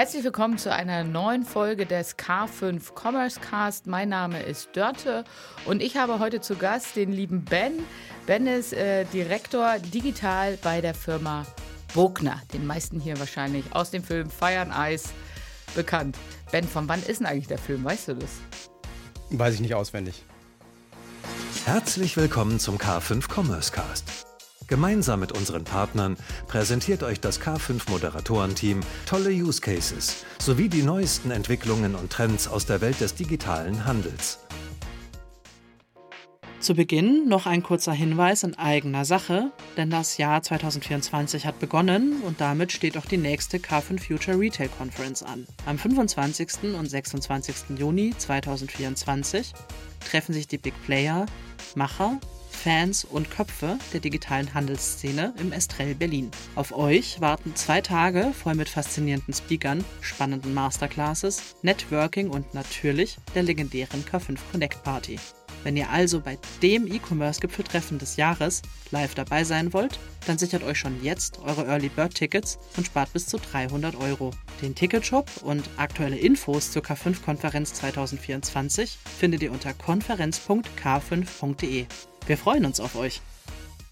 Herzlich willkommen zu einer neuen Folge des K5 Commerce Cast. Mein Name ist Dörte und ich habe heute zu Gast den lieben Ben. Ben ist äh, Direktor digital bei der Firma Bogner. Den meisten hier wahrscheinlich aus dem Film Fire and Ice bekannt. Ben, von wann ist denn eigentlich der Film? Weißt du das? Weiß ich nicht auswendig. Herzlich willkommen zum K5 Commerce Cast. Gemeinsam mit unseren Partnern präsentiert euch das K5 Moderatorenteam tolle Use Cases sowie die neuesten Entwicklungen und Trends aus der Welt des digitalen Handels. Zu Beginn noch ein kurzer Hinweis in eigener Sache, denn das Jahr 2024 hat begonnen und damit steht auch die nächste K5 Future Retail Conference an. Am 25. und 26. Juni 2024 treffen sich die Big Player, Macher, Fans und Köpfe der digitalen Handelsszene im Estrell Berlin. Auf euch warten zwei Tage voll mit faszinierenden Speakern, spannenden Masterclasses, Networking und natürlich der legendären K5 Connect Party. Wenn ihr also bei dem E-Commerce-Gipfeltreffen des Jahres live dabei sein wollt, dann sichert euch schon jetzt eure Early Bird Tickets und spart bis zu 300 Euro. Den Ticketshop und aktuelle Infos zur K5-Konferenz 2024 findet ihr unter konferenz.k5.de. Wir freuen uns auf euch.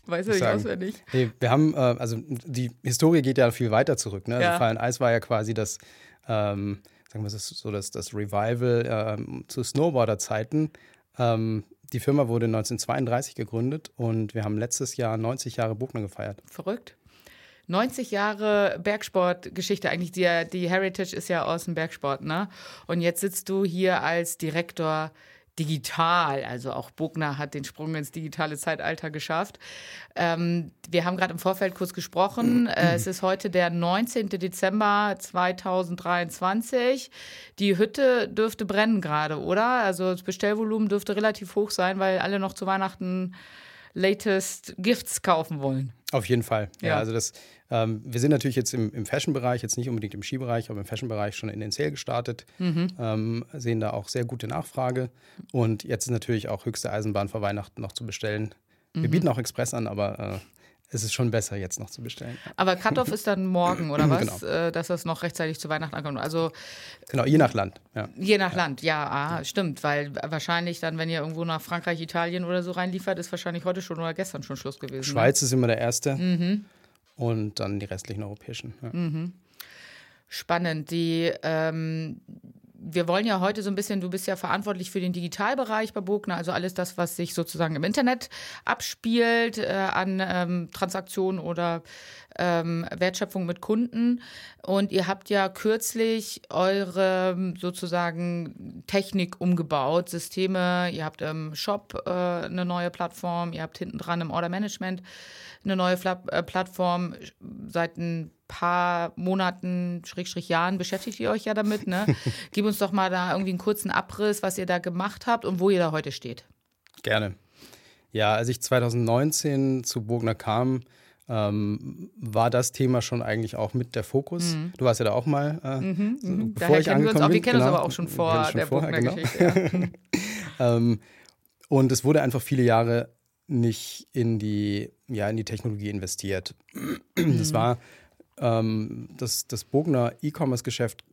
Weiß ich nicht auswendig. Nee, wir haben, äh, also die Historie geht ja viel weiter zurück. Ne? Also ja. Also Fallen Eis war ja quasi das, ähm, sagen wir so, das, das Revival äh, zu Snowboarder-Zeiten. Ähm, die Firma wurde 1932 gegründet und wir haben letztes Jahr 90 Jahre Bugner gefeiert. Verrückt. 90 Jahre Bergsportgeschichte, eigentlich die, die Heritage ist ja aus dem Bergsport, ne? Und jetzt sitzt du hier als Direktor digital. Also auch Bogner hat den Sprung ins digitale Zeitalter geschafft. Ähm, wir haben gerade im Vorfeld kurz gesprochen. Äh, es ist heute der 19. Dezember 2023. Die Hütte dürfte brennen gerade, oder? Also das Bestellvolumen dürfte relativ hoch sein, weil alle noch zu Weihnachten latest Gifts kaufen wollen. Auf jeden Fall. Ja, ja also das, ähm, wir sind natürlich jetzt im, im Fashion-Bereich, jetzt nicht unbedingt im Skibereich, aber im Fashion-Bereich schon in den Sale gestartet, mhm. ähm, sehen da auch sehr gute Nachfrage. Und jetzt ist natürlich auch höchste Eisenbahn vor Weihnachten noch zu bestellen. Wir mhm. bieten auch Express an, aber äh, es ist schon besser, jetzt noch zu bestellen. Aber Cut-Off ist dann morgen, oder was? Genau. Äh, dass das noch rechtzeitig zu Weihnachten ankommt. Also, genau, je nach Land. Ja. Je nach Land, ja, ah, stimmt. Weil wahrscheinlich dann, wenn ihr irgendwo nach Frankreich, Italien oder so reinliefert, ist wahrscheinlich heute schon oder gestern schon Schluss gewesen. Ne? Schweiz ne? ist immer der erste. Mhm. Und dann die restlichen europäischen. Ja. Mhm. Spannend. Die, ähm, wir wollen ja heute so ein bisschen, du bist ja verantwortlich für den Digitalbereich bei Bogner, also alles das, was sich sozusagen im Internet abspielt, äh, an ähm, Transaktionen oder ähm, Wertschöpfung mit Kunden. Und ihr habt ja kürzlich eure sozusagen Technik umgebaut, Systeme. Ihr habt im Shop äh, eine neue Plattform, ihr habt hinten dran im Order Management eine neue Fla äh, Plattform. Seit ein paar Monaten, Schrägstrich Jahren beschäftigt ihr euch ja damit. Ne? Gib uns doch mal da irgendwie einen kurzen Abriss, was ihr da gemacht habt und wo ihr da heute steht. Gerne. Ja, als ich 2019 zu Burgner kam, ähm, war das Thema schon eigentlich auch mit der Fokus. Mhm. Du warst ja da auch mal, äh, mhm, so, mhm. bevor Daher ich angekommen wir uns auch, Wir kennen genau. uns aber auch schon vor schon der vorher, genau. Geschichte. Ja. ähm, und es wurde einfach viele Jahre nicht in die, ja, in die Technologie investiert. Das mhm. war ähm, das, das Bogner E-Commerce-Geschäft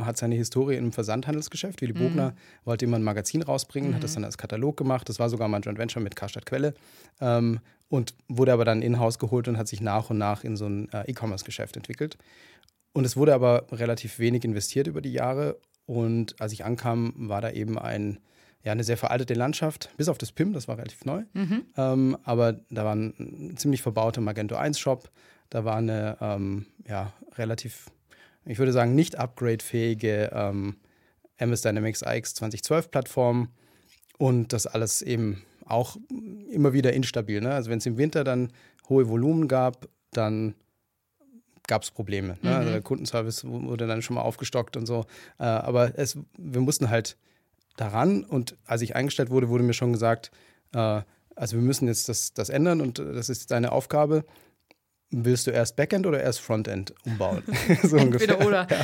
hat seine Historie im Versandhandelsgeschäft. Willy Bogner mhm. wollte immer ein Magazin rausbringen, mhm. hat das dann als Katalog gemacht. Das war sogar mal ein Joint Venture mit Karstadt Quelle. Ähm, und wurde aber dann in-house geholt und hat sich nach und nach in so ein äh, E-Commerce-Geschäft entwickelt. Und es wurde aber relativ wenig investiert über die Jahre. Und als ich ankam, war da eben ein, ja, eine sehr veraltete Landschaft, bis auf das PIM, das war relativ neu. Mhm. Ähm, aber da war ein ziemlich verbauter Magento 1-Shop. Da war eine ähm, ja, relativ, ich würde sagen, nicht upgradefähige ähm, MS Dynamics AX 2012 Plattform. Und das alles eben auch immer wieder instabil. Ne? Also wenn es im Winter dann hohe Volumen gab, dann gab es Probleme. Ne? Mhm. Also der Kundenservice wurde dann schon mal aufgestockt und so. Äh, aber es, wir mussten halt daran und als ich eingestellt wurde, wurde mir schon gesagt, äh, also wir müssen jetzt das, das ändern und das ist deine Aufgabe. Willst du erst Backend oder erst Frontend umbauen? so ungefähr. Entweder oder.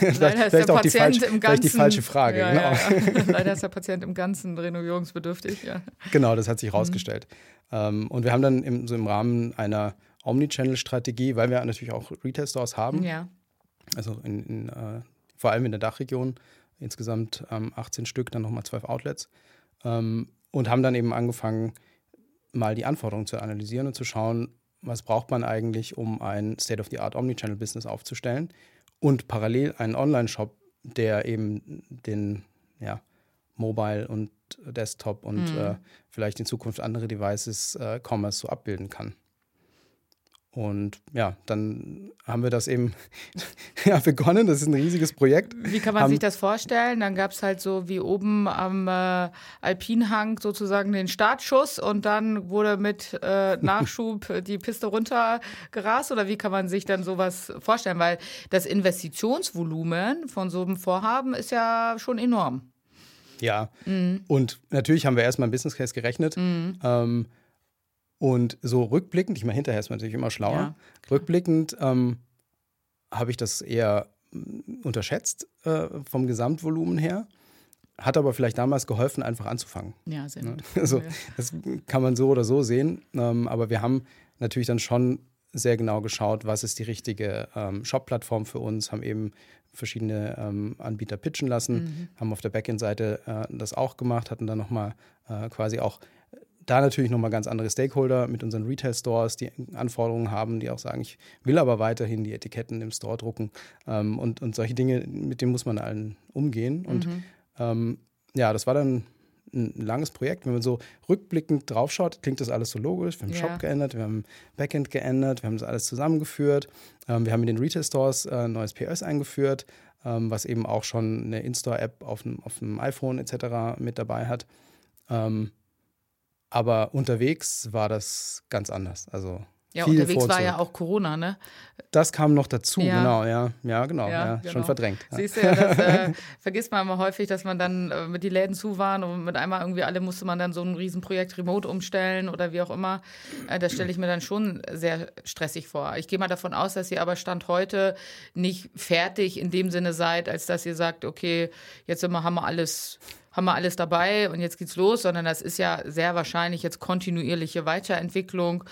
Ja. Leider ist der Patient falsche, im Ganzen. die falsche Frage. Ja, genau. ja, Leider ist der Patient im Ganzen renovierungsbedürftig. Ja. Genau, das hat sich herausgestellt. Mhm. und wir haben dann im, so im Rahmen einer Omnichannel-Strategie, weil wir natürlich auch Retail-Stores haben, Also in, in äh, vor allem in der Dachregion. Insgesamt ähm, 18 Stück, dann nochmal 12 Outlets. Ähm, und haben dann eben angefangen, mal die Anforderungen zu analysieren und zu schauen, was braucht man eigentlich, um ein State-of-the-Art Omnichannel-Business aufzustellen und parallel einen Online-Shop, der eben den ja, Mobile und Desktop und mhm. äh, vielleicht in Zukunft andere Devices äh, Commerce so abbilden kann. Und ja, dann haben wir das eben ja, begonnen. Das ist ein riesiges Projekt. Wie kann man haben, sich das vorstellen? Dann gab es halt so wie oben am äh, Alpinhang sozusagen den Startschuss und dann wurde mit äh, Nachschub die Piste runtergerast. Oder wie kann man sich dann sowas vorstellen? Weil das Investitionsvolumen von so einem Vorhaben ist ja schon enorm. Ja, mhm. und natürlich haben wir erstmal ein Business Case gerechnet. Mhm. Ähm, und so rückblickend, ich meine, hinterher ist man natürlich immer schlauer. Ja, rückblickend ähm, habe ich das eher mm, unterschätzt äh, vom Gesamtvolumen her. Hat aber vielleicht damals geholfen, einfach anzufangen. Ja, sehr ne? gut. Also, das kann man so oder so sehen. Ähm, aber wir haben natürlich dann schon sehr genau geschaut, was ist die richtige ähm, Shop-Plattform für uns, haben eben verschiedene ähm, Anbieter pitchen lassen, mhm. haben auf der Backend-Seite äh, das auch gemacht, hatten dann nochmal äh, quasi auch da natürlich nochmal ganz andere Stakeholder mit unseren Retail-Stores, die Anforderungen haben, die auch sagen, ich will aber weiterhin die Etiketten im Store drucken. Ähm, und, und solche Dinge, mit denen muss man allen umgehen. Und mhm. ähm, ja, das war dann ein langes Projekt. Wenn man so rückblickend draufschaut, klingt das alles so logisch. Wir haben ja. Shop geändert, wir haben Backend geändert, wir haben das alles zusammengeführt. Ähm, wir haben in den Retail-Stores äh, ein neues POS eingeführt, ähm, was eben auch schon eine In-Store-App auf dem, auf dem iPhone etc. mit dabei hat. Ähm, aber unterwegs war das ganz anders. Also ja, unterwegs war ja auch Corona, ne? Das kam noch dazu, ja. genau, ja. Ja, genau, ja, ja genau. schon verdrängt. Siehst du, ja, das äh, vergisst man immer häufig, dass man dann äh, mit die Läden zu waren und mit einmal irgendwie alle musste man dann so ein Riesenprojekt remote umstellen oder wie auch immer. Äh, das stelle ich mir dann schon sehr stressig vor. Ich gehe mal davon aus, dass ihr aber Stand heute nicht fertig in dem Sinne seid, als dass ihr sagt, okay, jetzt haben wir alles haben wir alles dabei und jetzt geht's los, sondern das ist ja sehr wahrscheinlich jetzt kontinuierliche Weiterentwicklung.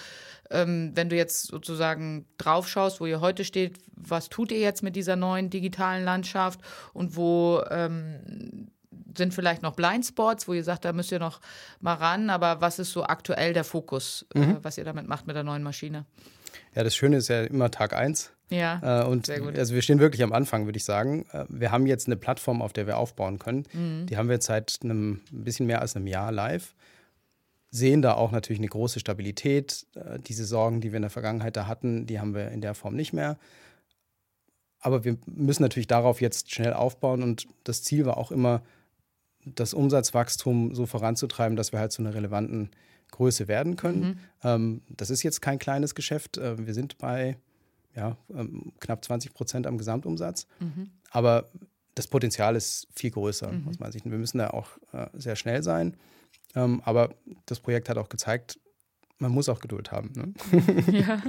Ähm, wenn du jetzt sozusagen drauf schaust, wo ihr heute steht, was tut ihr jetzt mit dieser neuen digitalen Landschaft und wo ähm, sind vielleicht noch Blindspots, wo ihr sagt, da müsst ihr noch mal ran, aber was ist so aktuell der Fokus, äh, mhm. äh, was ihr damit macht mit der neuen Maschine? Ja, das Schöne ist ja immer Tag eins. Ja. Äh, und sehr gut. also wir stehen wirklich am Anfang, würde ich sagen. Äh, wir haben jetzt eine Plattform, auf der wir aufbauen können. Mhm. Die haben wir jetzt seit einem ein bisschen mehr als einem Jahr live. Sehen da auch natürlich eine große Stabilität. Äh, diese Sorgen, die wir in der Vergangenheit da hatten, die haben wir in der Form nicht mehr. Aber wir müssen natürlich darauf jetzt schnell aufbauen und das Ziel war auch immer, das Umsatzwachstum so voranzutreiben, dass wir halt zu einer relevanten Größe werden können. Mhm. Ähm, das ist jetzt kein kleines Geschäft. Äh, wir sind bei ja, ähm, knapp 20 Prozent am Gesamtumsatz. Mhm. Aber das Potenzial ist viel größer mhm. aus meiner Sicht. Wir müssen da auch äh, sehr schnell sein. Ähm, aber das Projekt hat auch gezeigt, man muss auch Geduld haben. Ne? Ja.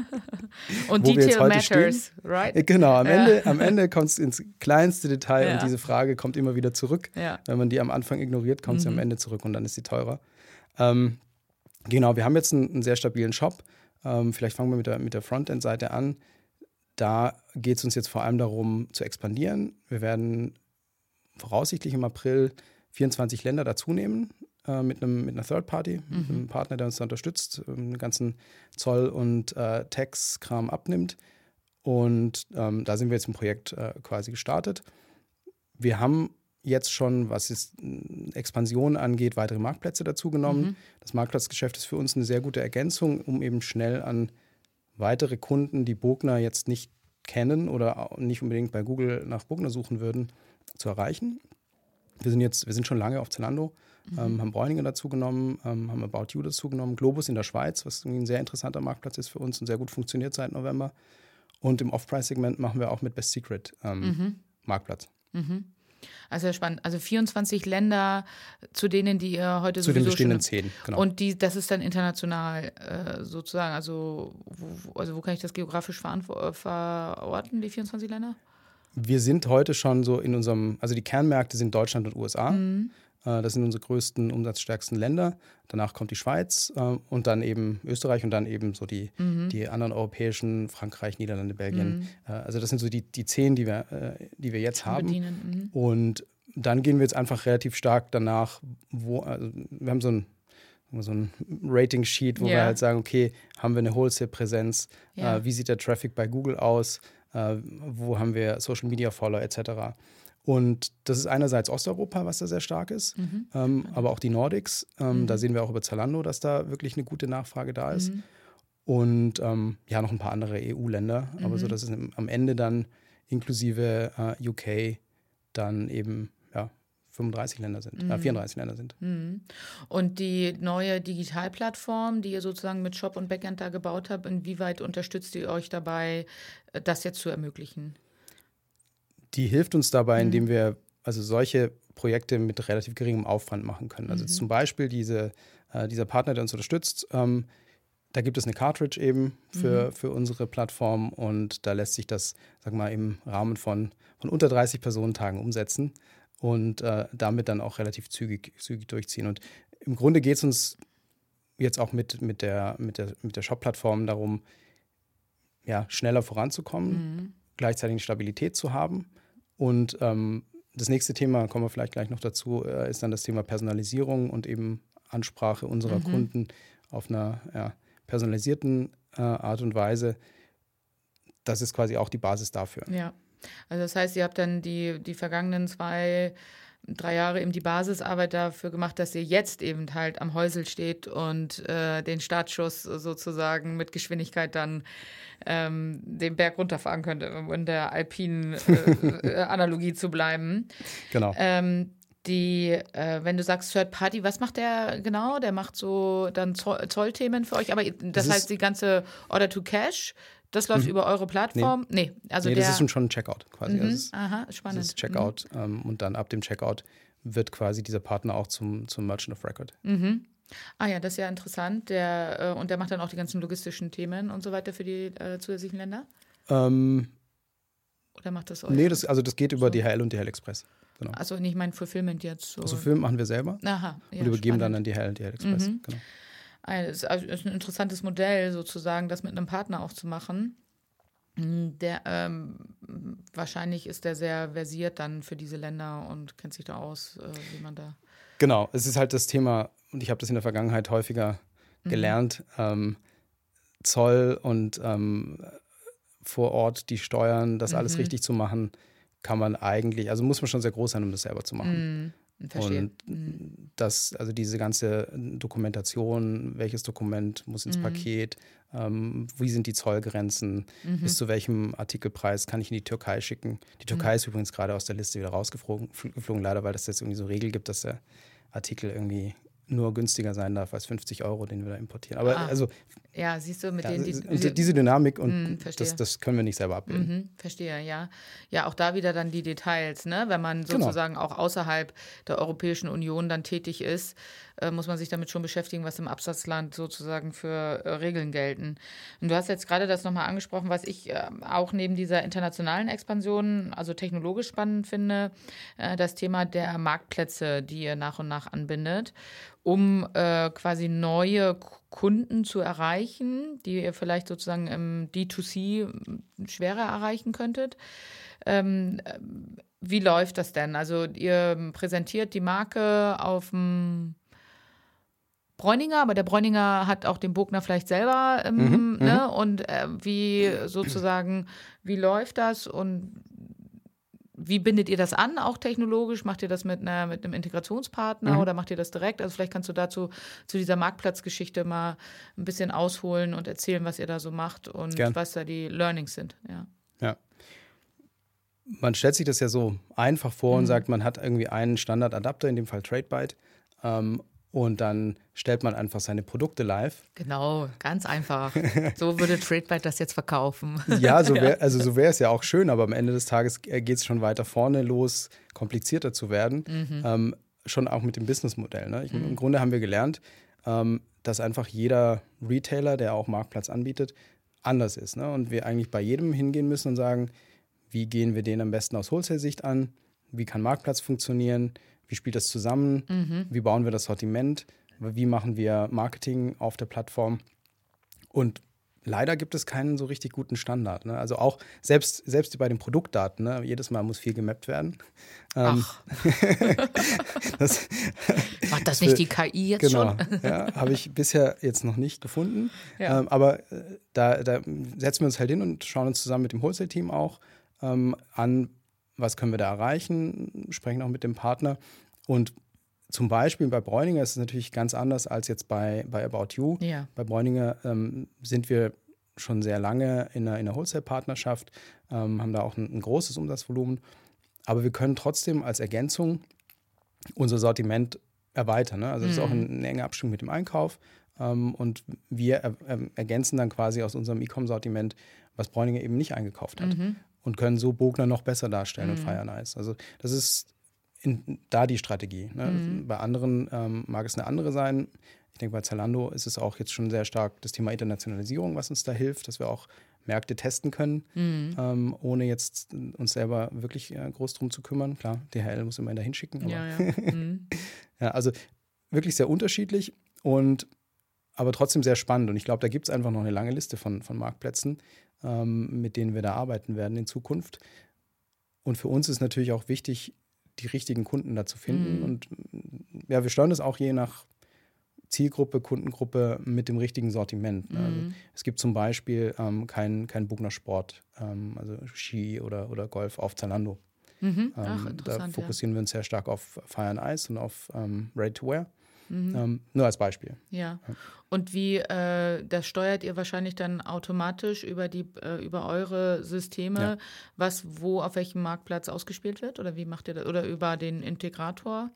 Und Detail matters, stehen. right? Genau, am ja. Ende, Ende kommt es ins kleinste Detail ja. und diese Frage kommt immer wieder zurück. Ja. Wenn man die am Anfang ignoriert, kommt sie am mhm. Ende zurück und dann ist sie teurer. Ähm, genau, wir haben jetzt einen, einen sehr stabilen Shop. Ähm, vielleicht fangen wir mit der, mit der Frontend-Seite an. Da geht es uns jetzt vor allem darum, zu expandieren. Wir werden voraussichtlich im April 24 Länder dazunehmen äh, mit, einem, mit einer Third Party, mhm. einem Partner, der uns da unterstützt, ähm, den ganzen Zoll- und äh, Tax-Kram abnimmt. Und ähm, da sind wir jetzt im Projekt äh, quasi gestartet. Wir haben jetzt schon, was jetzt äh, Expansion angeht, weitere Marktplätze dazugenommen. Mhm. Das Marktplatzgeschäft ist für uns eine sehr gute Ergänzung, um eben schnell an weitere Kunden, die Bogner jetzt nicht kennen oder nicht unbedingt bei Google nach Bogner suchen würden, zu erreichen. Wir sind jetzt, wir sind schon lange auf Zalando, mhm. ähm, haben Bräuninger dazu genommen, ähm, haben About You dazu genommen, Globus in der Schweiz, was ein sehr interessanter Marktplatz ist für uns und sehr gut funktioniert seit November. Und im Off-Price-Segment machen wir auch mit Best Secret ähm, mhm. Marktplatz. Mhm. Also spannend. Also 24 Länder, zu denen, die ihr heute zu den bestehenden zehn, genau. Und die, das ist dann international äh, sozusagen. Also wo, also wo kann ich das geografisch verorten, die 24 Länder? Wir sind heute schon so in unserem, also die Kernmärkte sind Deutschland und USA. Mhm. Äh, das sind unsere größten, umsatzstärksten Länder. Danach kommt die Schweiz äh, und dann eben Österreich und dann eben so die, mhm. die anderen europäischen, Frankreich, Niederlande, Belgien. Mhm. Äh, also das sind so die, die zehn, die wir, äh, die wir jetzt haben. Mhm. Und dann gehen wir jetzt einfach relativ stark danach, wo, also wir haben so ein so ein Rating-Sheet, wo ja. wir halt sagen, okay, haben wir eine Wholesale-Präsenz, ja. äh, wie sieht der Traffic bei Google aus, äh, wo haben wir Social-Media-Follower etc. Und das ist einerseits Osteuropa, was da sehr stark ist, mhm. ähm, aber auch die Nordics. Ähm, mhm. Da sehen wir auch über Zalando, dass da wirklich eine gute Nachfrage da ist. Mhm. Und ähm, ja, noch ein paar andere EU-Länder, aber so, mhm. dass es am Ende dann inklusive äh, UK dann eben 35 Länder sind, mhm. äh, 34 Länder sind. Mhm. Und die neue Digitalplattform, die ihr sozusagen mit Shop und Backend da gebaut habt, inwieweit unterstützt ihr euch dabei, äh, das jetzt zu ermöglichen? Die hilft uns dabei, mhm. indem wir also solche Projekte mit relativ geringem Aufwand machen können. Also mhm. zum Beispiel diese, äh, dieser Partner, der uns unterstützt, ähm, da gibt es eine Cartridge eben für, mhm. für unsere Plattform und da lässt sich das, sag mal, im Rahmen von, von unter 30 Personentagen umsetzen und äh, damit dann auch relativ zügig, zügig durchziehen. Und im Grunde geht es uns jetzt auch mit, mit der, mit der, mit der Shop-Plattform darum, ja, schneller voranzukommen, mhm. gleichzeitig eine Stabilität zu haben. Und ähm, das nächste Thema, kommen wir vielleicht gleich noch dazu, äh, ist dann das Thema Personalisierung und eben Ansprache unserer mhm. Kunden auf einer ja, personalisierten äh, Art und Weise. Das ist quasi auch die Basis dafür. Ja. Also das heißt, ihr habt dann die, die vergangenen zwei, drei Jahre eben die Basisarbeit dafür gemacht, dass ihr jetzt eben halt am Häusel steht und äh, den Startschuss sozusagen mit Geschwindigkeit dann ähm, den Berg runterfahren könnt, um in der alpinen äh, äh, Analogie zu bleiben. Genau. Ähm, die, äh, wenn du sagst Third Party, was macht der genau? Der macht so dann Zollthemen für euch, aber das, das heißt die ganze Order to Cash das läuft mhm. über eure Plattform? Nee, nee also nee, das ist schon ein Checkout quasi. Mhm. Also ist, Aha, spannend. Das ist Checkout mhm. ähm, und dann ab dem Checkout wird quasi dieser Partner auch zum, zum Merchant of Record. Mhm. Ah ja, das ist ja interessant. Der, äh, und der macht dann auch die ganzen logistischen Themen und so weiter für die äh, zusätzlichen Länder? Ähm, Oder macht das euch? Nee, das, also das geht über so. DHL und DHL Express. Genau. Also nicht mein Fulfillment jetzt so. Also Fulfillment machen wir selber. Aha. Ja, und übergeben spannend. dann an DHL und DHL Express. Mhm. Genau. Es also, ist ein interessantes Modell, sozusagen, das mit einem Partner auch zu machen. Der, ähm, wahrscheinlich ist der sehr versiert dann für diese Länder und kennt sich da aus, äh, wie man da. Genau, es ist halt das Thema, und ich habe das in der Vergangenheit häufiger mhm. gelernt, ähm, Zoll und ähm, vor Ort die Steuern, das mhm. alles richtig zu machen, kann man eigentlich, also muss man schon sehr groß sein, um das selber zu machen. Mhm. Verstehe. Und mhm. das, also diese ganze Dokumentation, welches Dokument muss ins mhm. Paket, ähm, wie sind die Zollgrenzen, mhm. bis zu welchem Artikelpreis kann ich in die Türkei schicken. Die Türkei mhm. ist übrigens gerade aus der Liste wieder rausgeflogen, leider, weil es jetzt irgendwie so Regel gibt, dass der Artikel irgendwie nur günstiger sein darf als 50 Euro, den wir da importieren. Aber ah. also ja, siehst du, mit ja, denen die, und diese Dynamik und mh, das, das können wir nicht selber abbilden. Mhm, verstehe, ja. Ja, auch da wieder dann die Details, ne? Wenn man genau. sozusagen genau. auch außerhalb der Europäischen Union dann tätig ist, äh, muss man sich damit schon beschäftigen, was im Absatzland sozusagen für äh, Regeln gelten. Und du hast jetzt gerade das nochmal angesprochen, was ich äh, auch neben dieser internationalen Expansion, also technologisch spannend finde, äh, das Thema der Marktplätze, die ihr nach und nach anbindet, um äh, quasi neue Kunden zu erreichen, die ihr vielleicht sozusagen im D2C schwerer erreichen könntet. Ähm, wie läuft das denn? Also ihr präsentiert die Marke auf dem Bräuninger, aber der Bräuninger hat auch den Bogner vielleicht selber. Ähm, mhm, ne? Mhm. Und äh, wie sozusagen, wie läuft das und wie bindet ihr das an, auch technologisch? Macht ihr das mit, einer, mit einem Integrationspartner mhm. oder macht ihr das direkt? Also vielleicht kannst du dazu zu dieser Marktplatzgeschichte mal ein bisschen ausholen und erzählen, was ihr da so macht und Gern. was da die Learnings sind. Ja. ja. Man stellt sich das ja so einfach vor mhm. und sagt, man hat irgendwie einen Standardadapter, in dem Fall TradeByte, ähm, und dann stellt man einfach seine Produkte live. Genau, ganz einfach. So würde TradeByte das jetzt verkaufen. Ja, so wär, also so wäre es ja auch schön, aber am Ende des Tages geht es schon weiter vorne los, komplizierter zu werden. Mhm. Ähm, schon auch mit dem Businessmodell. Ne? mhm. Im Grunde haben wir gelernt, ähm, dass einfach jeder Retailer, der auch Marktplatz anbietet, anders ist. Ne? Und wir eigentlich bei jedem hingehen müssen und sagen, wie gehen wir den am besten aus Wholesale-Sicht an? wie kann Marktplatz funktionieren, wie spielt das zusammen, mhm. wie bauen wir das Sortiment, wie machen wir Marketing auf der Plattform. Und leider gibt es keinen so richtig guten Standard. Ne? Also auch selbst, selbst bei den Produktdaten, ne? jedes Mal muss viel gemappt werden. Ähm, Ach. das, Macht das nicht die KI jetzt genau, schon? ja, habe ich bisher jetzt noch nicht gefunden. Ja. Ähm, aber äh, da, da, setzen wir uns halt hin und schauen uns zusammen mit dem Wholesale-Team auch ähm, an, was können wir da erreichen, sprechen auch mit dem Partner und zum Beispiel bei Bräuninger ist es natürlich ganz anders als jetzt bei, bei About You. Ja. Bei Bräuninger ähm, sind wir schon sehr lange in einer, in einer Wholesale-Partnerschaft, ähm, haben da auch ein, ein, großes Umsatzvolumen. Aber wir können trotzdem als Ergänzung unser Sortiment erweitern. Ne? Also das mhm. ist auch eine, eine enge Abstimmung mit dem Einkauf. Ähm, und wir er, er, ergänzen dann quasi aus unserem E-Com-Sortiment, was Bräuninger eben nicht eingekauft hat. Mhm. Und können so Bogner noch besser darstellen mhm. und Fire Nice. Also das ist in, da die Strategie. Ne? Mhm. Bei anderen ähm, mag es eine andere sein. Ich denke, bei Zalando ist es auch jetzt schon sehr stark das Thema Internationalisierung, was uns da hilft, dass wir auch Märkte testen können, mhm. ähm, ohne jetzt uns selber wirklich äh, groß drum zu kümmern. Klar, DHL muss immer dahin schicken. Aber ja, ja. Mhm. ja, also wirklich sehr unterschiedlich und aber trotzdem sehr spannend. Und ich glaube, da gibt es einfach noch eine lange Liste von, von Marktplätzen, ähm, mit denen wir da arbeiten werden in Zukunft. Und für uns ist natürlich auch wichtig, die richtigen Kunden da zu finden. Mhm. Und ja, wir steuern das auch je nach Zielgruppe, Kundengruppe mit dem richtigen Sortiment. Ne? Mhm. Also es gibt zum Beispiel ähm, keinen kein Bugner Sport, ähm, also Ski oder, oder Golf auf Zalando. Mhm. Ach, ähm, da fokussieren ja. wir uns sehr stark auf Fire and Ice und auf ähm, Ready to Wear. Mhm. Ähm, nur als Beispiel. Ja. Und wie, äh, das steuert ihr wahrscheinlich dann automatisch über die, äh, über eure Systeme, ja. was wo auf welchem Marktplatz ausgespielt wird? Oder wie macht ihr das? Oder über den Integrator?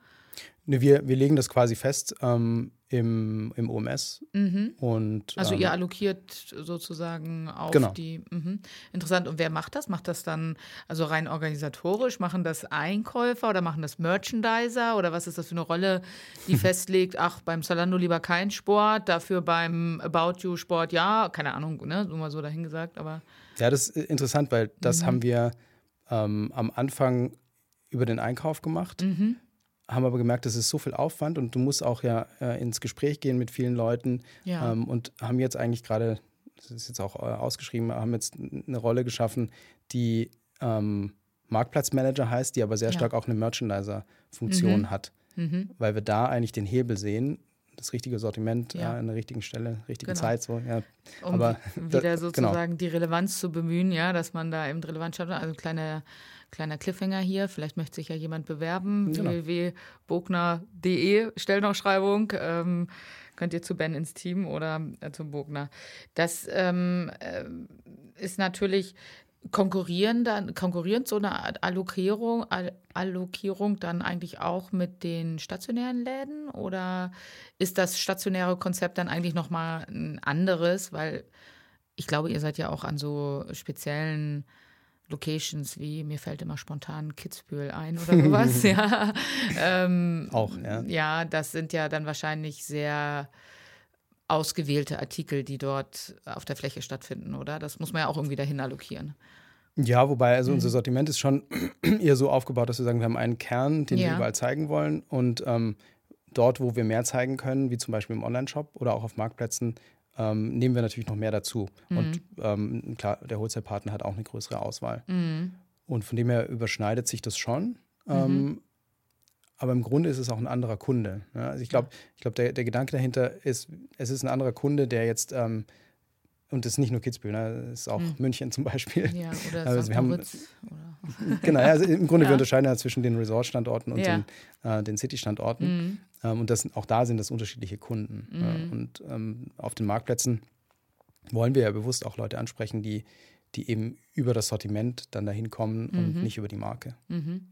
Ne, wir, wir legen das quasi fest ähm, im, im OMS. Mhm. Und, also ähm, ihr allokiert sozusagen auf genau. die. Mh. Interessant. Und wer macht das? Macht das dann also rein organisatorisch? Machen das Einkäufer oder machen das Merchandiser? Oder was ist das für eine Rolle, die festlegt, ach, beim Zalando lieber kein Sport, dafür beim About You Sport ja? Keine Ahnung, ne? So mal so dahingesagt, aber. Ja, das ist interessant, weil das mhm. haben wir ähm, am Anfang über den Einkauf gemacht. Mhm haben aber gemerkt, das ist so viel Aufwand und du musst auch ja äh, ins Gespräch gehen mit vielen Leuten ja. ähm, und haben jetzt eigentlich gerade, das ist jetzt auch äh, ausgeschrieben, haben jetzt eine Rolle geschaffen, die ähm, Marktplatzmanager heißt, die aber sehr ja. stark auch eine Merchandiser-Funktion mhm. hat, mhm. weil wir da eigentlich den Hebel sehen, das richtige Sortiment ja. äh, an der richtigen Stelle, richtigen genau. Zeit. So, ja. Um aber, wieder da, sozusagen genau. die Relevanz zu bemühen, ja, dass man da eben Relevanz schafft. Also kleine Kleiner Cliffhanger hier, vielleicht möchte sich ja jemand bewerben. Genau. www.bogner.de, Stellenausschreibung. Ähm, könnt ihr zu Ben ins Team oder äh, zum Bogner. Das ähm, äh, ist natürlich konkurrieren dann, konkurrierend so eine Allokierung, Allokierung dann eigentlich auch mit den stationären Läden oder ist das stationäre Konzept dann eigentlich nochmal ein anderes? Weil ich glaube, ihr seid ja auch an so speziellen Locations wie, mir fällt immer spontan Kitzbühel ein oder sowas, ja. Ähm, Auch, ja. Ja, das sind ja dann wahrscheinlich sehr ausgewählte Artikel, die dort auf der Fläche stattfinden, oder? Das muss man ja auch irgendwie dahin allokieren. Ja, wobei, also mhm. unser Sortiment ist schon eher so aufgebaut, dass wir sagen, wir haben einen Kern, den ja. wir überall zeigen wollen und ähm, dort, wo wir mehr zeigen können, wie zum Beispiel im Online-Shop oder auch auf Marktplätzen, ähm, nehmen wir natürlich noch mehr dazu. Mhm. Und ähm, klar, der Wholesale-Partner hat auch eine größere Auswahl. Mhm. Und von dem her überschneidet sich das schon. Ähm, mhm. aber im Grunde ist es auch ein anderer Kunde. Ja? Also ich glaube, ich glaub, der, der Gedanke dahinter ist, es ist ein anderer Kunde, der jetzt ähm, und das ist nicht nur Kitzbühel, ne? das ist auch hm. München zum Beispiel. Ja, oder also wir haben, oder? Genau, also im Grunde ja. wir unterscheiden ja zwischen den Resort-Standorten und ja. den, äh, den City-Standorten. Mhm. Ähm, und das, auch da sind das unterschiedliche Kunden. Mhm. Äh, und ähm, auf den Marktplätzen wollen wir ja bewusst auch Leute ansprechen, die, die eben über das Sortiment dann dahin kommen und mhm. nicht über die Marke. Mhm.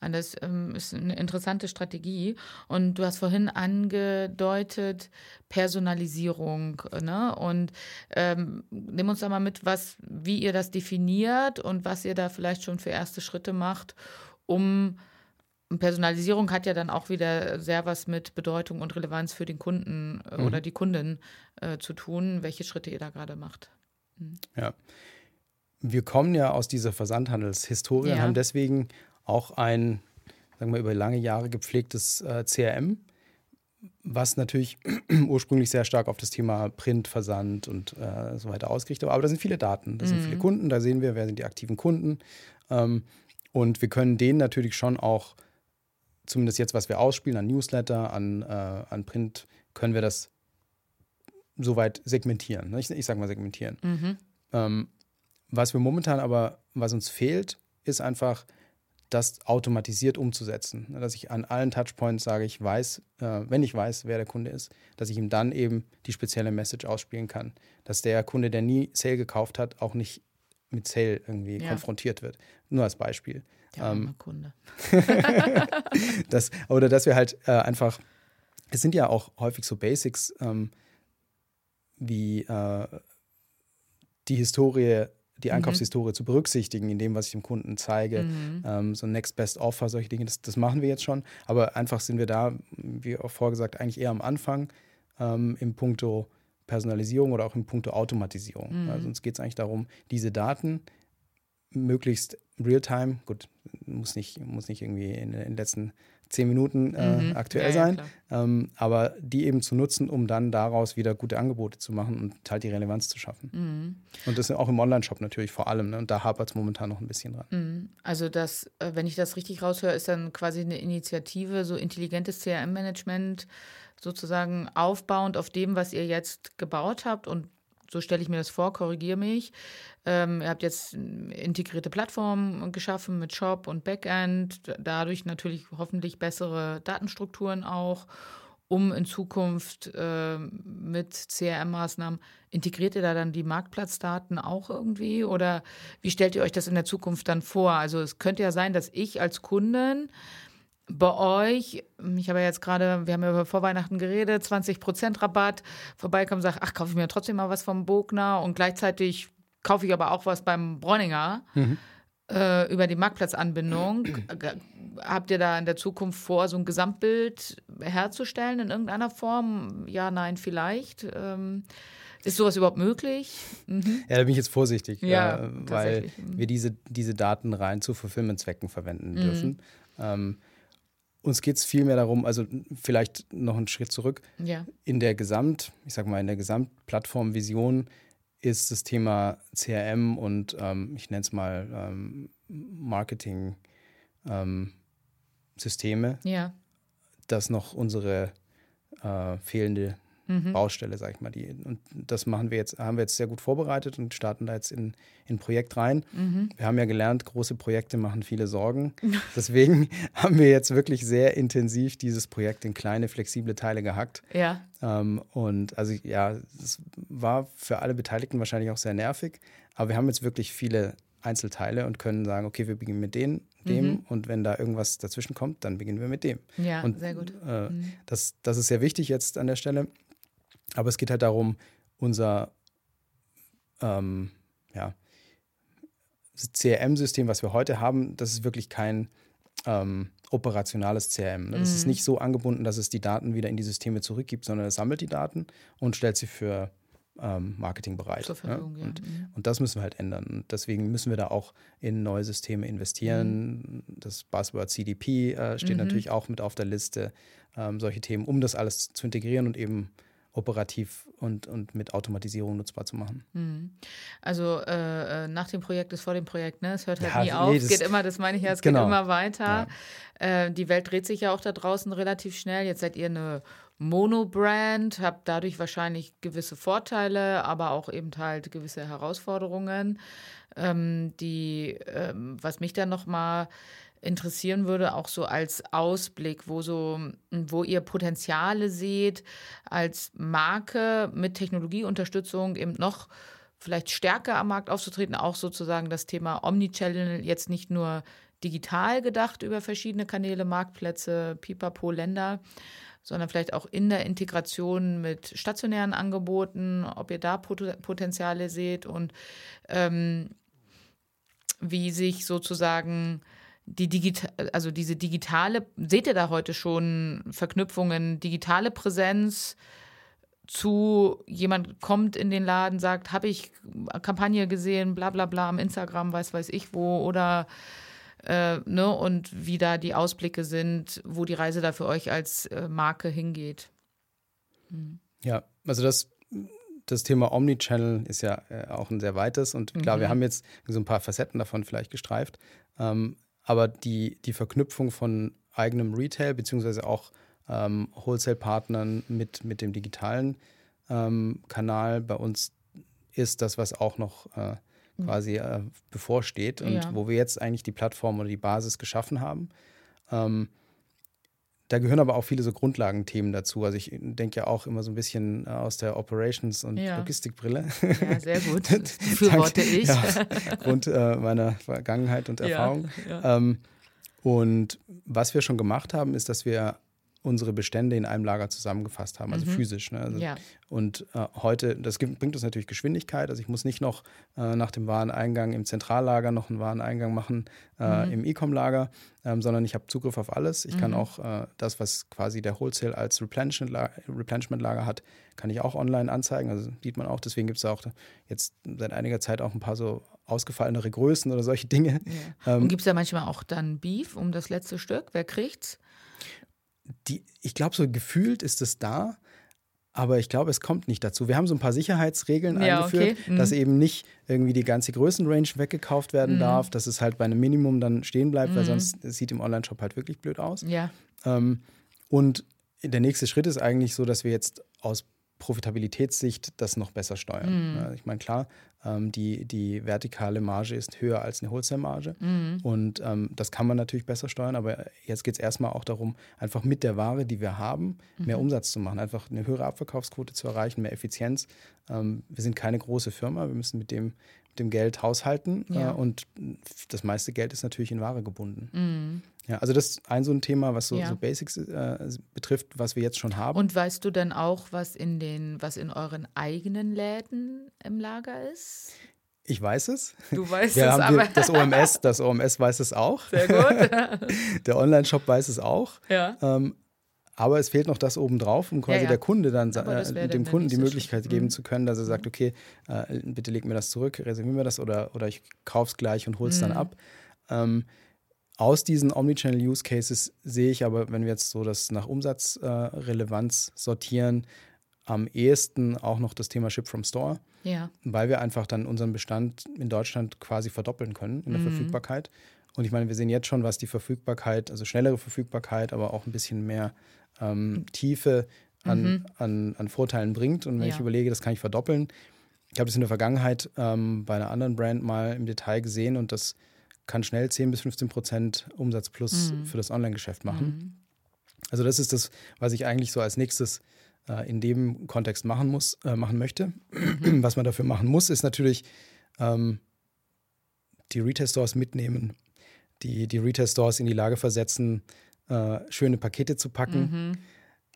Das ähm, ist eine interessante Strategie. Und du hast vorhin angedeutet, Personalisierung. Ne? Und ähm, nimm uns da mal mit, was, wie ihr das definiert und was ihr da vielleicht schon für erste Schritte macht, um Personalisierung hat ja dann auch wieder sehr was mit Bedeutung und Relevanz für den Kunden äh, mhm. oder die Kundin äh, zu tun, welche Schritte ihr da gerade macht. Mhm. Ja. Wir kommen ja aus dieser Versandhandelshistorie ja. und haben deswegen auch ein, sagen wir, über lange Jahre gepflegtes äh, CRM, was natürlich ursprünglich sehr stark auf das Thema Print, Versand und äh, so weiter ausgerichtet war. Aber da sind viele Daten, da sind viele Kunden, da sehen wir, wer sind die aktiven Kunden. Ähm, und wir können denen natürlich schon auch, zumindest jetzt, was wir ausspielen, an Newsletter, an, äh, an Print, können wir das soweit segmentieren. Ne? Ich, ich sage mal segmentieren. Ähm, was wir momentan aber, was uns fehlt, ist einfach, das automatisiert umzusetzen. Dass ich an allen Touchpoints sage, ich weiß, äh, wenn ich weiß, wer der Kunde ist, dass ich ihm dann eben die spezielle Message ausspielen kann. Dass der Kunde, der nie Sale gekauft hat, auch nicht mit Sale irgendwie Ja. konfrontiert wird. Nur als Beispiel. Der Ähm, Kunde. das, oder dass wir halt äh, einfach, es sind ja auch häufig so Basics ähm, wie äh, die Historie, die Einkaufshistorie zu berücksichtigen, in dem, was ich dem Kunden zeige. Ähm, so Next Best Offer, solche Dinge, das, das machen wir jetzt schon. Aber einfach sind wir da, wie auch vorgesagt, eigentlich eher am Anfang ähm, im Punkto Personalisierung oder auch im Punkto Automatisierung. Also uns geht es eigentlich darum, diese Daten möglichst real-time, gut, muss nicht, muss nicht irgendwie in, in den letzten zehn Minuten äh, Mhm. aktuell Ja, ja, sein, klar. ähm, aber die eben zu nutzen, um dann daraus wieder gute Angebote zu machen und halt die Relevanz zu schaffen. Mhm. Und das auch im Online-Shop natürlich vor allem. Ne? Und da hapert es momentan noch ein bisschen dran. Mhm. Also das, äh, wenn ich das richtig raushöre, ist dann quasi eine Initiative, so intelligentes CRM-Management sozusagen aufbauend auf dem, was ihr jetzt gebaut habt und so stelle ich mir das vor, korrigiere mich. Ähm, ihr habt jetzt integrierte Plattformen geschaffen mit Shop und Backend, dadurch natürlich hoffentlich bessere Datenstrukturen auch, um in Zukunft äh, mit CRM-Maßnahmen, integriert ihr da dann die Marktplatzdaten auch irgendwie oder wie stellt ihr euch das in der Zukunft dann vor? Also es könnte ja sein, dass ich als Kunden bei euch, ich habe ja jetzt gerade, wir haben ja über Vorweihnachten geredet, 20% Rabatt, vorbeikomme und sage, ach, kaufe ich mir trotzdem mal was vom Bogner und gleichzeitig kaufe ich aber auch was beim Bräuninger äh, über die Marktplatzanbindung. G- Habt ihr da in der Zukunft vor, so ein Gesamtbild herzustellen in irgendeiner Form? Ja, nein, vielleicht. Ähm, ist sowas überhaupt möglich? Mhm. Ja, da bin ich jetzt vorsichtig, Ja, äh, weil. Mhm. wir diese, diese Daten rein zu Fulfillment-Zwecken verwenden dürfen. Ähm, uns geht es vielmehr darum, also vielleicht noch einen Schritt zurück. Ja. in der Gesamt, ich sag mal, in der Gesamtplattformvision ist das Thema CRM und ähm, ich nenne es mal ähm, Marketing ähm, Ja. das noch unsere äh, fehlende Baustelle, sag ich mal. Die, und das machen wir jetzt, haben wir jetzt sehr gut vorbereitet und starten da jetzt in, in ein Projekt rein. Wir haben ja gelernt, große Projekte machen viele Sorgen. Deswegen haben wir jetzt wirklich sehr intensiv dieses Projekt in kleine, flexible Teile gehackt. Ja. Ähm, und also ja, es war für alle Beteiligten wahrscheinlich auch sehr nervig, aber wir haben jetzt wirklich viele Einzelteile und können sagen, okay, wir beginnen mit den, dem und wenn da irgendwas dazwischen kommt, dann beginnen wir mit dem. Ja, und, sehr gut. Äh, das, das ist sehr wichtig jetzt an der Stelle, aber es geht halt darum, unser ähm, ja, CRM-System, was wir heute haben, das ist wirklich kein ähm, operationales CRM. Ne? Das Mhm. ist nicht so angebunden, dass es die Daten wieder in die Systeme zurückgibt, sondern es sammelt die Daten und stellt sie für ähm, Marketing bereit. Zur Verfügung, ja. Und, Mhm. und das müssen wir halt ändern. Und deswegen müssen wir da auch in neue Systeme investieren. Das Buzzword CDP äh, steht Mhm. natürlich auch mit auf der Liste. Ähm, solche Themen, um das alles zu integrieren und eben operativ und, und mit Automatisierung nutzbar zu machen. Also äh, äh, nach dem Projekt ist vor dem Projekt, ne? Es hört halt Ja, nie nee, auf. Es geht immer, das meine ich ja, es Genau. geht immer weiter. Äh, die Welt dreht sich ja auch da draußen relativ schnell. Jetzt seid ihr eine Mono-Brand, habt dadurch wahrscheinlich gewisse Vorteile, aber auch eben halt gewisse Herausforderungen. Ähm, die, ähm, was mich dann nochmal interessieren würde, auch so als Ausblick, wo so, wo ihr Potenziale seht, als Marke mit Technologieunterstützung eben noch vielleicht stärker am Markt aufzutreten, auch sozusagen das Thema Omnichannel jetzt nicht nur digital gedacht über verschiedene Kanäle, Marktplätze, Pipapo, Länder, sondern vielleicht auch in der Integration mit stationären Angeboten, ob ihr da Pot- Potenziale seht und ähm, wie sich sozusagen die digital, also diese digitale, seht ihr da heute schon Verknüpfungen, digitale Präsenz zu jemand kommt in den Laden, sagt, habe ich Kampagne gesehen, bla bla bla, am Instagram, weiß weiß ich wo, oder äh, ne, und wie da die Ausblicke sind, wo die Reise da für euch als äh, Marke hingeht. Mhm. Ja, also das, das Thema Omnichannel ist ja äh, auch ein sehr weites und klar, mhm. wir haben jetzt so ein paar Facetten davon vielleicht gestreift, ähm, aber die, die Verknüpfung von eigenem Retail beziehungsweise auch ähm, Wholesale-Partnern mit, mit dem digitalen ähm, Kanal bei uns ist das, was auch noch äh, mhm. quasi äh, bevorsteht und ja. wo wir jetzt eigentlich die Plattform oder die Basis geschaffen haben. Ähm, da gehören aber auch viele so Grundlagenthemen dazu. Also ich denke ja auch immer so ein bisschen äh, aus der Operations- und ja. Logistikbrille. Ja, sehr gut. Befürworte ich. Ja, Grund äh, meiner Vergangenheit und Erfahrung. Ja, ähm, und was wir schon gemacht haben, ist, dass wir unsere Bestände in einem Lager zusammengefasst haben, also mhm. physisch. Ne? Also ja. Und äh, heute, das bringt uns natürlich Geschwindigkeit. Also ich muss nicht noch äh, nach dem Wareneingang im Zentrallager noch einen Wareneingang machen äh, mhm. im E-Com-Lager, ähm, sondern ich habe Zugriff auf alles. Ich mhm. kann auch äh, das, was quasi der Wholesale als Replenishment-Lager hat, kann ich auch online anzeigen. Also sieht man auch. Deswegen gibt es auch jetzt seit einiger Zeit auch ein paar so ausgefallenere Größen oder solche Dinge. Ja. Ähm, Und gibt es da manchmal auch dann Beef um das letzte Stück? Wer kriegt's? Die, ich glaube, so gefühlt ist es da, aber ich glaube, es kommt nicht dazu. Wir haben so ein paar Sicherheitsregeln ja, eingeführt, okay. mhm. dass eben nicht irgendwie die ganze Größenrange weggekauft werden mhm. darf, dass es halt bei einem Minimum dann stehen bleibt, mhm. weil sonst sieht im Online-Shop halt wirklich blöd aus. Ja. Ähm, und der nächste Schritt ist eigentlich so, dass wir jetzt aus Profitabilitätssicht das noch besser steuern. Mhm. Ich meine, klar, ähm, die, die vertikale Marge ist höher als eine Wholesale-Marge mhm. und ähm, das kann man natürlich besser steuern, aber jetzt geht es erstmal auch darum, einfach mit der Ware, die wir haben, mhm. mehr Umsatz zu machen, einfach eine höhere Abverkaufsquote zu erreichen, mehr Effizienz. Ähm, wir sind keine große Firma, wir müssen mit dem, mit dem Geld haushalten ja. äh, und das meiste Geld ist natürlich in Ware gebunden. Ja, also das ist ein so ein Thema, was so, ja. so Basics äh, betrifft, was wir jetzt schon haben. Und weißt du denn auch, was in den, was in euren eigenen Läden im Lager ist? Ich weiß es. Du weißt wir es, haben aber das OMS, das OMS weiß es auch. Sehr gut. Der Online-Shop weiß es auch. Ja. Ähm, aber es fehlt noch das obendrauf, um quasi ja, ja. der Kunde dann äh, dem Kunden die Möglichkeit geben mhm. zu können, dass er sagt, okay, äh, bitte leg mir das zurück, reservieren wir das oder, oder ich kauf's gleich und hol's mhm. dann ab. Ähm, aus diesen Omnichannel-Use-Cases sehe ich aber, wenn wir jetzt so das nach Umsatzrelevanz äh, sortieren, am ehesten auch noch das Thema Ship from Store, ja. weil wir einfach dann unseren Bestand in Deutschland quasi verdoppeln können in der mhm. Verfügbarkeit. Und ich meine, wir sehen jetzt schon, was die Verfügbarkeit, also schnellere Verfügbarkeit, aber auch ein bisschen mehr ähm, Tiefe an, mhm. an, an Vorteilen bringt. Und wenn ja. ich überlege, das kann ich verdoppeln. Ich habe das in der Vergangenheit ähm, bei einer anderen Brand mal im Detail gesehen und das kann schnell 10 bis 15 Prozent Umsatz plus mhm. für das Online-Geschäft machen. Mhm. Also das ist das, was ich eigentlich so als nächstes äh, in dem Kontext machen muss, äh, machen möchte. Mhm. Was man dafür machen muss, ist natürlich ähm, die Retail-Stores mitnehmen, die, die Retail-Stores in die Lage versetzen, äh, schöne Pakete zu packen. Mhm.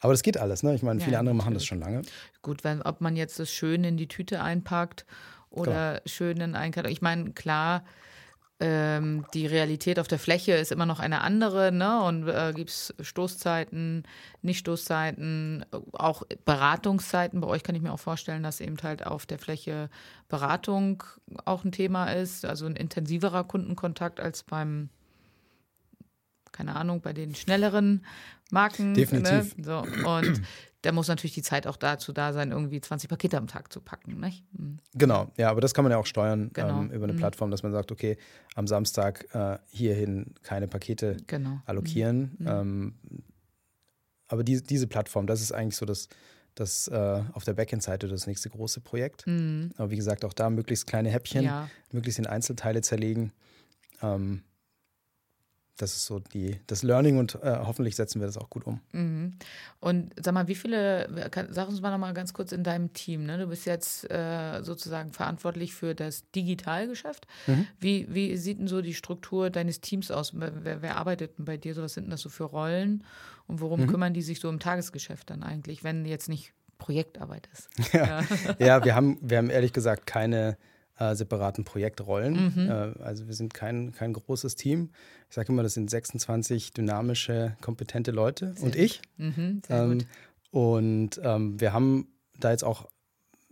Aber das geht alles, ne? Ich meine, viele ja, andere natürlich. machen das schon lange. Gut, wenn, ob man jetzt das schön in die Tüte einpackt oder genau. schön in einen Ich meine, klar, ähm, die Realität auf der Fläche ist immer noch eine andere, ne? Und äh, gibt es Stoßzeiten, Nicht-Stoßzeiten, auch Beratungszeiten. Bei euch kann ich mir auch vorstellen, dass eben halt auf der Fläche Beratung auch ein Thema ist, also ein intensiverer Kundenkontakt als beim, keine Ahnung, bei den schnelleren Marken. Ne? Definitiv. Ne? So, und da muss natürlich die Zeit auch dazu da sein, irgendwie 20 Pakete am Tag zu packen. Nicht? Mhm. Genau, ja, aber das kann man ja auch steuern genau. ähm, über eine mhm. Plattform, dass man sagt, okay, am Samstag äh, hierhin keine Pakete genau. allokieren. Mhm. Ähm, aber die, diese Plattform, das ist eigentlich so das, das äh, auf der Backend-Seite das nächste große Projekt. Mhm. Aber wie gesagt, auch da möglichst kleine Häppchen, ja. möglichst in Einzelteile zerlegen. Ähm, das ist so die, das Learning und äh, hoffentlich setzen wir das auch gut um. Mhm. Und sag mal, wie viele, sag uns mal noch mal ganz kurz in deinem Team, ne? du bist jetzt äh, sozusagen verantwortlich für das Digitalgeschäft. Mhm. Wie, wie sieht denn so die Struktur deines Teams aus? Wer, wer arbeitet denn bei dir so? Was sind denn das so für Rollen? Und worum mhm. kümmern die sich so im Tagesgeschäft dann eigentlich, wenn jetzt nicht Projektarbeit ist? Ja, ja wir, haben, wir haben ehrlich gesagt keine äh, separaten Projektrollen. Mhm. Äh, also wir sind kein, kein großes Team. Ich sage immer, das sind 26 dynamische, kompetente Leute sehr und ich. Mhm, ähm, und ähm, wir haben da jetzt auch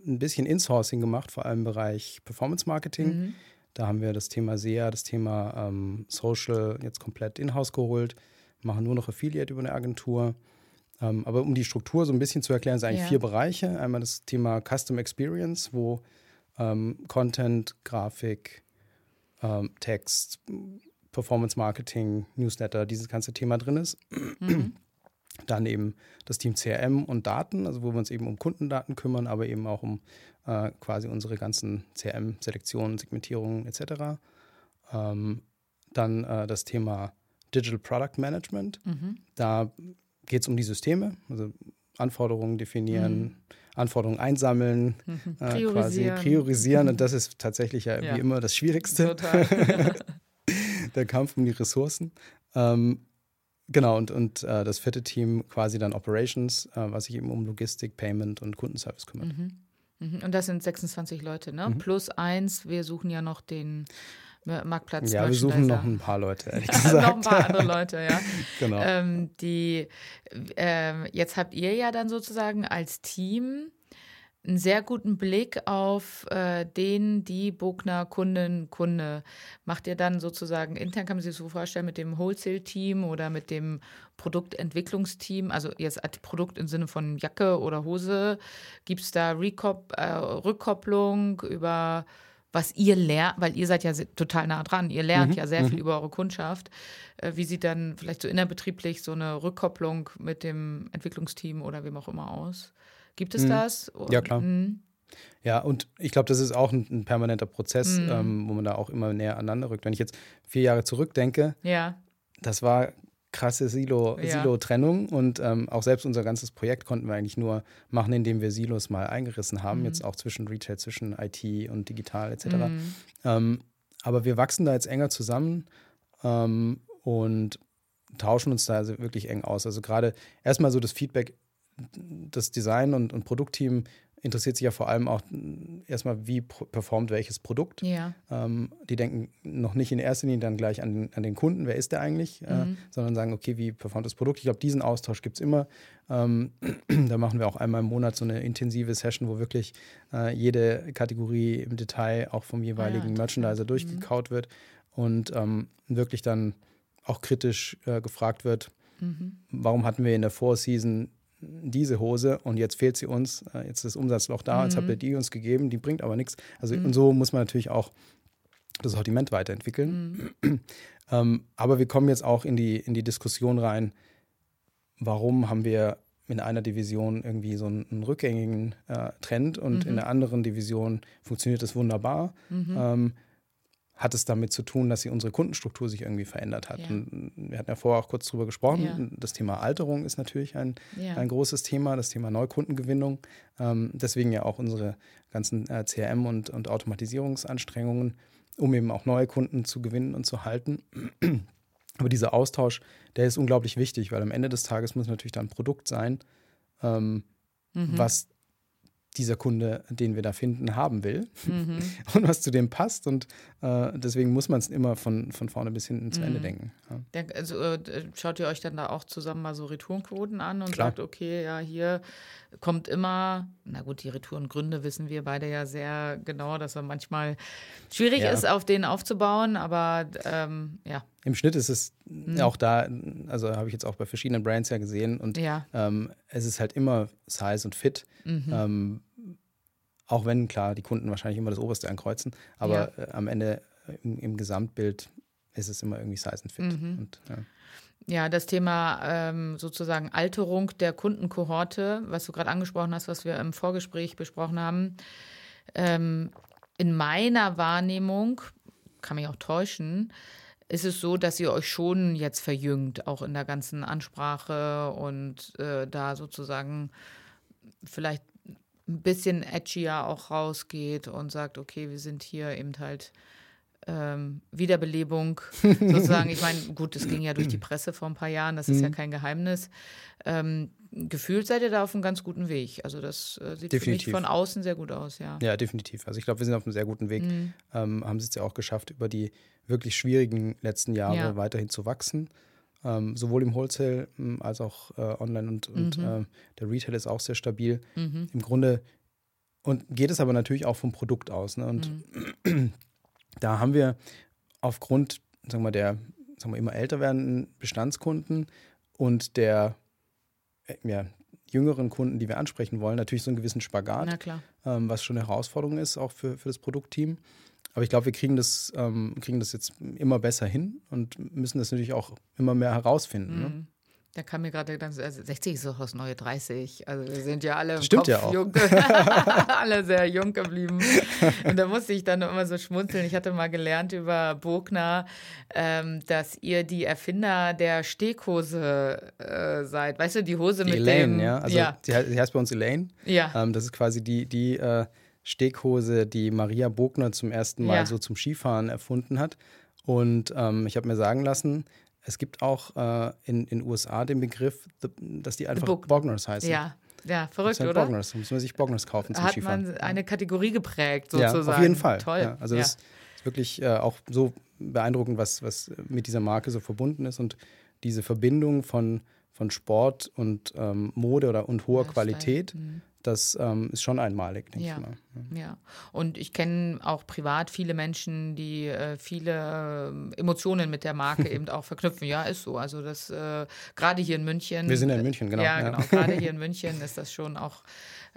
ein bisschen Insourcing gemacht, vor allem im Bereich Performance Marketing. Mhm. Da haben wir das Thema SEA, das Thema ähm, Social jetzt komplett in-house geholt, machen nur noch Affiliate über eine Agentur. Ähm, aber um die Struktur so ein bisschen zu erklären, sind eigentlich Ja. vier Bereiche. Einmal das Thema Custom Experience, wo ähm, Content, Grafik, ähm, Text, Performance Marketing, Newsletter, dieses ganze Thema drin ist. Dann eben das Team CRM und Daten, also wo wir uns eben um Kundendaten kümmern, aber eben auch um äh, quasi unsere ganzen CRM-Selektionen, Segmentierungen etc. Ähm, dann äh, das Thema Digital Product Management. Da geht es um die Systeme, also Anforderungen definieren, Anforderungen einsammeln, äh, quasi Priorisieren. priorisieren. Und das ist tatsächlich ja, Ja. wie immer das Schwierigste Total. der Kampf um die Ressourcen. Ähm, genau, und, und äh, das vierte Team quasi dann Operations, äh, was sich eben um Logistik, Payment und Kundenservice kümmert. Mhm, Und das sind 26 Leute, ne? Mhm. Plus eins, wir suchen ja noch den Marktplatz. Ja, wir suchen noch ein paar Leute, ehrlich noch gesagt. ein paar andere Leute, ja. genau. ähm, die, ähm, jetzt habt ihr ja dann sozusagen als Team einen sehr guten Blick auf äh, den, die Bogner Kunden, Kunde. Macht ihr dann sozusagen intern, kann man sich das so vorstellen, mit dem Wholesale-Team oder mit dem Produktentwicklungsteam, also jetzt als Produkt im Sinne von Jacke oder Hose, gibt es da Rekop äh, Rückkopplung über was ihr lernt, weil ihr seid ja total nah dran, ihr lernt ja sehr viel über eure Kundschaft. Äh, wie sieht dann vielleicht so innerbetrieblich so eine Rückkopplung mit dem Entwicklungsteam oder wem auch immer aus? Gibt es das? Ja, klar. Mhm. Ja, und ich glaube, das ist auch ein, ein permanenter Prozess, Mhm. ähm, wo man da auch immer näher aneinander rückt. Wenn ich jetzt vier Jahre zurückdenke, Ja, das war krasse Silo, Ja. Silo-Trennung und ähm, auch selbst unser ganzes Projekt konnten wir eigentlich nur machen, indem wir Silos mal eingerissen haben, Mhm. jetzt auch zwischen Retail, zwischen IT und digital etc. Ähm, aber wir wachsen da jetzt enger zusammen ähm, und tauschen uns da also wirklich eng aus. Also gerade erstmal so das Feedback, das Design und, und Produktteam interessiert sich ja vor allem auch mh, erstmal, wie performt welches Produkt. ja. Ähm, die denken noch nicht in erster Linie dann gleich an den, an den Kunden, wer ist der eigentlich, äh, sondern sagen, okay, wie performt das Produkt. Ich glaube, diesen Austausch gibt es immer. Ähm, da machen wir auch einmal im Monat so eine intensive Session, wo wirklich äh, jede Kategorie im Detail auch vom jeweiligen interessant. Merchandiser durchgekaut wird und ähm, wirklich dann auch kritisch äh, gefragt wird, warum hatten wir in der Vorseason diese Hose und jetzt fehlt sie uns, äh, jetzt ist das Umsatzloch da, jetzt habt ihr die uns gegeben, die bringt aber nichts. Also und so muss man natürlich auch das Sortiment weiterentwickeln. ähm, aber wir kommen jetzt auch in die, in die Diskussion rein, warum haben wir in einer Division irgendwie so einen, einen rückgängigen äh, Trend und in der anderen Division funktioniert das wunderbar. Ähm, hat es damit zu tun, dass sie unsere Kundenstruktur sich irgendwie verändert hat. Ja. Und wir hatten ja vorher auch kurz drüber gesprochen. Ja. Das Thema Alterung ist natürlich ein, Ja. ein großes Thema, das Thema Neukundengewinnung. Ähm, deswegen ja auch unsere ganzen äh, CRM- und, und Automatisierungsanstrengungen, um eben auch neue Kunden zu gewinnen und zu halten. Aber dieser Austausch, der ist unglaublich wichtig, weil am Ende des Tages muss natürlich dann ein Produkt sein, ähm, Mhm. was dieser Kunde, den wir da finden, haben will Mhm. und was zu dem passt. Und äh, deswegen muss man es immer von, von vorne bis hinten zu Mhm. Ende denken. Ja. Der, also, äh, schaut ihr euch dann da auch zusammen mal so Retourenquoten an und Klar. sagt, okay, ja, hier kommt immer, na gut, die Retourengründe wissen wir beide ja sehr genau, dass er manchmal schwierig Ja. ist, auf denen aufzubauen, aber ähm, ja, Im Schnitt ist es Mhm. auch da, also habe ich jetzt auch bei verschiedenen Brands ja gesehen und ja, ähm, es ist halt immer Size und Fit. Mhm. Ähm, auch wenn, klar, die Kunden wahrscheinlich immer das Oberste ankreuzen, aber äh, am Ende im, im Gesamtbild ist es immer irgendwie Size und Fit. Mhm. Und, ja. Ja, das Thema ähm, sozusagen Alterung der Kundenkohorte, was du gerade angesprochen hast, was wir im Vorgespräch besprochen haben. Ähm, in meiner Wahrnehmung, kann mich auch täuschen, ist es so, dass ihr euch schon jetzt verjüngt, auch in der ganzen Ansprache und äh, da sozusagen vielleicht ein bisschen edgier auch rausgeht und sagt, okay, wir sind hier eben halt ähm, Wiederbelebung sozusagen. Ich meine, gut, das ging ja durch die Presse vor ein paar Jahren, das ist Mhm. ja kein Geheimnis. Ähm, gefühlt seid ihr da auf einem ganz guten Weg. Also das äh, sieht Definitiv. für mich von außen sehr gut aus, ja. ja, definitiv. Also ich glaube, wir sind auf einem sehr guten Weg. Mhm. Ähm, haben es jetzt ja auch geschafft, über die wirklich schwierigen letzten Jahre Ja. weiterhin zu wachsen. Ähm, sowohl im Wholesale m, als auch äh, online und, und Mhm. äh, der Retail ist auch sehr stabil. Im Grunde und geht es aber natürlich auch vom Produkt aus. Ne? Und Mhm. da haben wir aufgrund sagen wir, der sagen wir, immer älter werdenden Bestandskunden und der äh, ja, jüngeren Kunden, die wir ansprechen wollen, natürlich so einen gewissen Spagat, ähm, was schon eine Herausforderung ist, auch für, für das Produktteam. Aber ich glaube, wir kriegen das, ähm, kriegen das jetzt immer besser hin und müssen das natürlich auch immer mehr herausfinden. Ne? Mhm. Ne? Da kam mir gerade also 60 ist doch das neue 30. Also wir sind ja alle im Stimmt Kopf ja auch. jung, alle sehr jung geblieben. Und da musste ich dann immer so schmunzeln. Ich hatte mal gelernt über Bogner, ähm, dass ihr die Erfinder der Steghose äh, seid. Weißt du, die Hose die mit Elaine, dem. ja. Also ja. Sie, heißt, sie heißt bei uns Elaine. Ja. Ähm, das ist quasi die, die äh, Steghose, die Maria Bogner zum ersten Mal ja. so zum Skifahren erfunden hat. Und ähm, ich habe mir sagen lassen, es gibt auch äh, in den USA den Begriff, dass die einfach Bogners heißen. Ja, ja, verrückt, oder? Bogners. Da muss man sich Bogners kaufen zum Hat Skifahren. man eine Kategorie geprägt, sozusagen. Ja, auf jeden Fall. Toll. Ja, also das ist wirklich äh, auch so beeindruckend, was, was mit dieser Marke so verbunden ist und diese Verbindung von, von Sport und ähm, Mode oder und hoher Qualität. Mhm das ähm, ist schon einmalig, denke ja. ich mal. Ja. ja. Und ich kenne auch privat viele Menschen, die äh, viele äh, Emotionen mit der Marke eben auch verknüpfen. Ja, ist so. Also das äh, gerade hier in München. Wir sind ja in München, genau. Ja, genau. Gerade hier in München ist das schon auch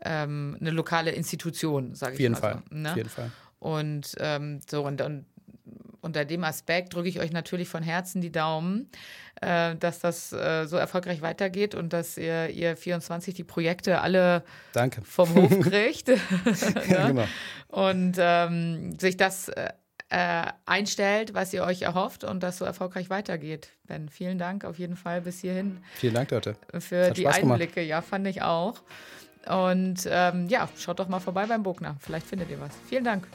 ähm, eine lokale Institution, sage ich jeden mal Fall. so. Ne? Auf jeden Fall. Und ähm, so und, und unter dem Aspekt drücke ich euch natürlich von Herzen die Daumen, äh, dass das äh, so erfolgreich weitergeht und dass ihr, ihr 24 die Projekte alle Danke. vom Hof kriegt. ja, genau. Und ähm, sich das äh, einstellt, was ihr euch erhofft und das so erfolgreich weitergeht. Ben, vielen Dank auf jeden Fall bis hierhin. Vielen Dank, Dörte. Für die Einblicke, gemacht. ja, fand ich auch. Und ähm, ja, schaut doch mal vorbei beim Bogner. Vielleicht findet ihr was. Vielen Dank.